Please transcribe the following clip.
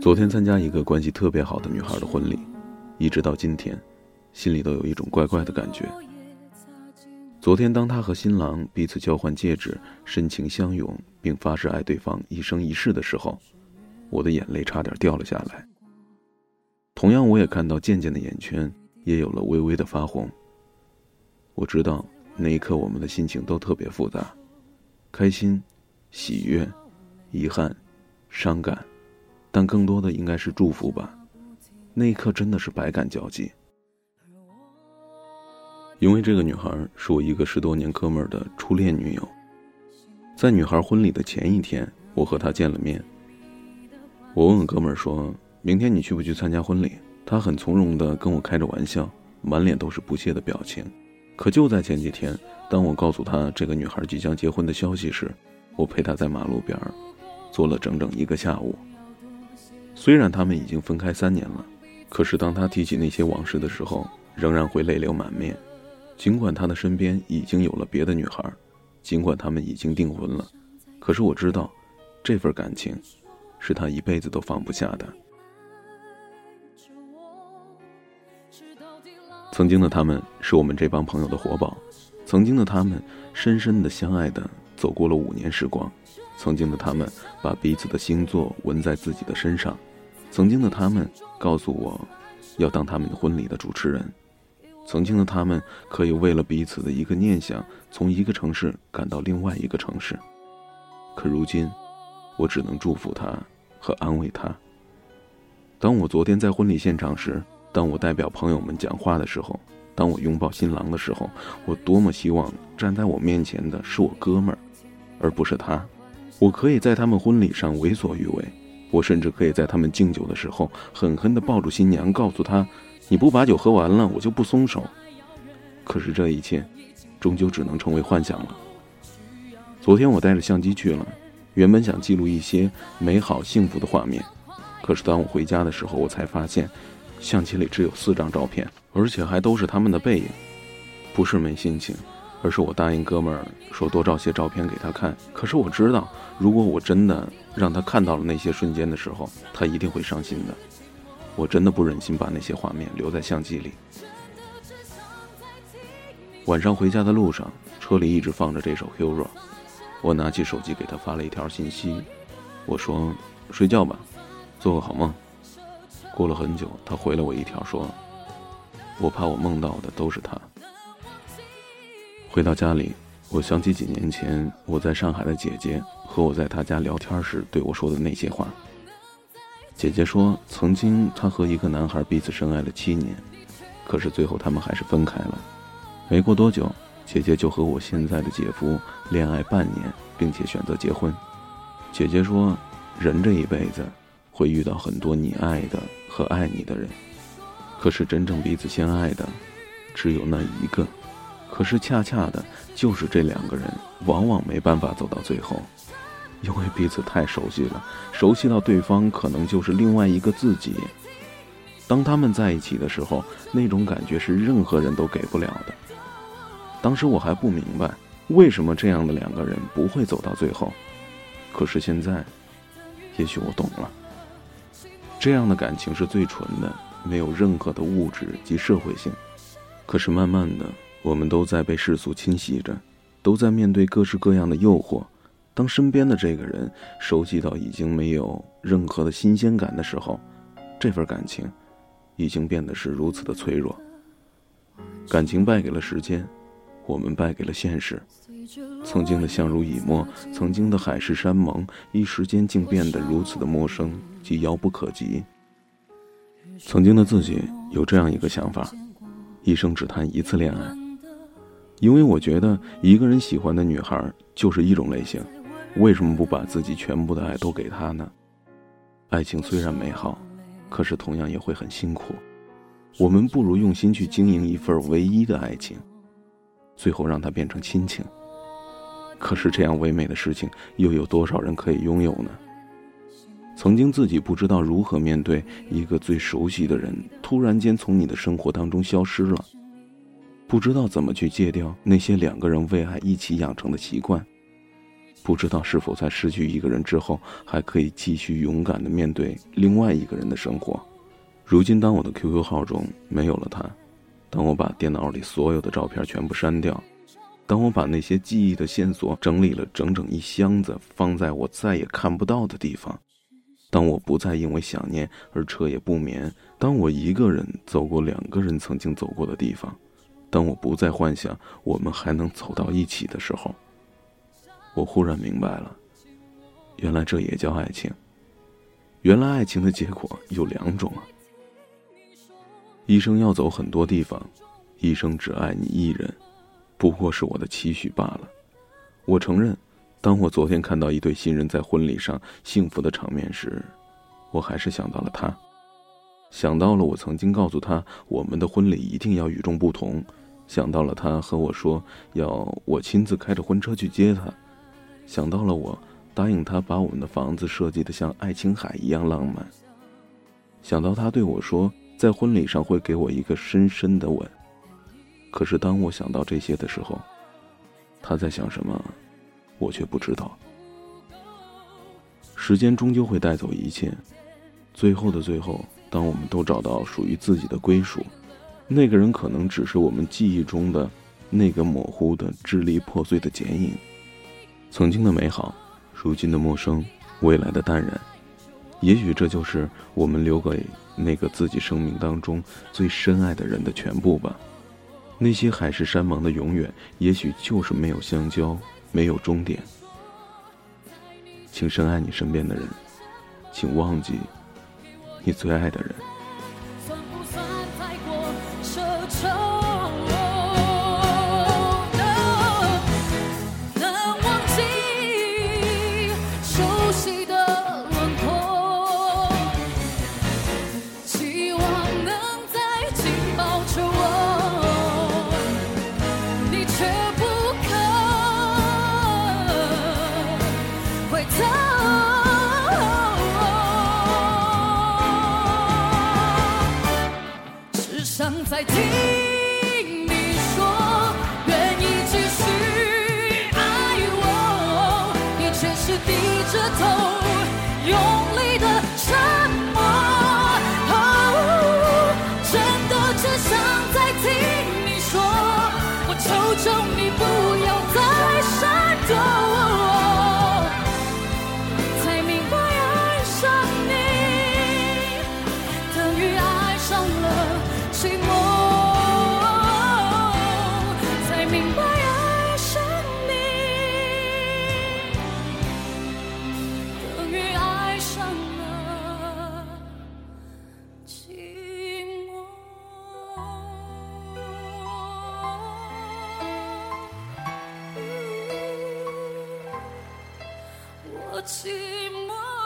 昨天参加一个关系特别好的女孩的婚礼，一直到今天，心里都有一种怪怪的感觉。昨天，当她和新郎彼此交换戒指，深情相拥，并发誓爱对方一生一世的时候，我的眼泪差点掉了下来。同样，我也看到渐渐的眼圈也有了微微的发红。我知道那一刻我们的心情都特别复杂，开心、喜悦、遗憾、伤感，但更多的应该是祝福吧。那一刻真的是百感交集。因为这个女孩是我一个十多年哥们儿的初恋女友，在女孩婚礼的前一天，我和她见了面。我问哥们儿说：“明天你去不去参加婚礼？”他很从容地跟我开着玩笑，满脸都是不屑的表情。可就在前几天，当我告诉他这个女孩即将结婚的消息时，我陪她在马路边坐了整整一个下午。虽然他们已经分开三年了，可是当他提起那些往事的时候，仍然会泪流满面。尽管他的身边已经有了别的女孩，尽管他们已经订婚了，可是我知道，这份感情，是他一辈子都放不下的。曾经的他们是我们这帮朋友的活宝，曾经的他们深深的相爱的走过了五年时光，曾经的他们把彼此的星座纹在自己的身上，曾经的他们告诉我，要当他们婚礼的主持人。曾经的他们可以为了彼此的一个念想，从一个城市赶到另外一个城市。可如今，我只能祝福他和安慰他。当我昨天在婚礼现场时，当我代表朋友们讲话的时候，当我拥抱新郎的时候，我多么希望站在我面前的是我哥们儿，而不是他。我可以在他们婚礼上为所欲为，我甚至可以在他们敬酒的时候狠狠地抱住新娘，告诉她。你不把酒喝完了，我就不松手。可是这一切，终究只能成为幻想了。昨天我带着相机去了，原本想记录一些美好幸福的画面，可是当我回家的时候，我才发现，相机里只有四张照片，而且还都是他们的背影。不是没心情，而是我答应哥们儿说多照些照片给他看。可是我知道，如果我真的让他看到了那些瞬间的时候，他一定会伤心的。我真的不忍心把那些画面留在相机里。晚上回家的路上，车里一直放着这首《Hero》，我拿起手机给他发了一条信息，我说：“睡觉吧，做个好梦。”过了很久，他回了我一条说：“我怕我梦到的都是他。”回到家里，我想起几年前我在上海的姐姐和我在她家聊天时对我说的那些话。姐姐说，曾经她和一个男孩彼此深爱了七年，可是最后他们还是分开了。没过多久，姐姐就和我现在的姐夫恋爱半年，并且选择结婚。姐姐说，人这一辈子会遇到很多你爱的和爱你的人，可是真正彼此相爱的只有那一个。可是恰恰的就是这两个人，往往没办法走到最后。因为彼此太熟悉了，熟悉到对方可能就是另外一个自己。当他们在一起的时候，那种感觉是任何人都给不了的。当时我还不明白，为什么这样的两个人不会走到最后。可是现在，也许我懂了。这样的感情是最纯的，没有任何的物质及社会性。可是慢慢的，我们都在被世俗侵袭着，都在面对各式各样的诱惑。当身边的这个人熟悉到已经没有任何的新鲜感的时候，这份感情已经变得是如此的脆弱。感情败给了时间，我们败给了现实。曾经的相濡以沫，曾经的海誓山盟，一时间竟变得如此的陌生及遥不可及。曾经的自己有这样一个想法：一生只谈一次恋爱，因为我觉得一个人喜欢的女孩就是一种类型。为什么不把自己全部的爱都给她呢？爱情虽然美好，可是同样也会很辛苦。我们不如用心去经营一份唯一的爱情，最后让它变成亲情。可是这样唯美的事情，又有多少人可以拥有呢？曾经自己不知道如何面对一个最熟悉的人突然间从你的生活当中消失了，不知道怎么去戒掉那些两个人为爱一起养成的习惯。不知道是否在失去一个人之后，还可以继续勇敢的面对另外一个人的生活。如今，当我的 QQ 号中没有了他，当我把电脑里所有的照片全部删掉，当我把那些记忆的线索整理了整整一箱子，放在我再也看不到的地方，当我不再因为想念而彻夜不眠，当我一个人走过两个人曾经走过的地方，当我不再幻想我们还能走到一起的时候，我忽然明白了，原来这也叫爱情。原来爱情的结果有两种啊。一生要走很多地方，一生只爱你一人，不过是我的期许罢了。我承认，当我昨天看到一对新人在婚礼上幸福的场面时，我还是想到了他，想到了我曾经告诉他我们的婚礼一定要与众不同，想到了他和我说要我亲自开着婚车去接他。想到了我答应他把我们的房子设计的像爱琴海一样浪漫。想到他对我说在婚礼上会给我一个深深的吻。可是当我想到这些的时候，他在想什么，我却不知道。时间终究会带走一切，最后的最后，当我们都找到属于自己的归属，那个人可能只是我们记忆中的那个模糊的、支离破碎的剪影。曾经的美好，如今的陌生，未来的淡然，也许这就是我们留给那个自己生命当中最深爱的人的全部吧。那些海誓山盟的永远，也许就是没有相交，没有终点。请深爱你身边的人，请忘记你最爱的人。再听你说愿意继续爱我，你却是低着头寂寞。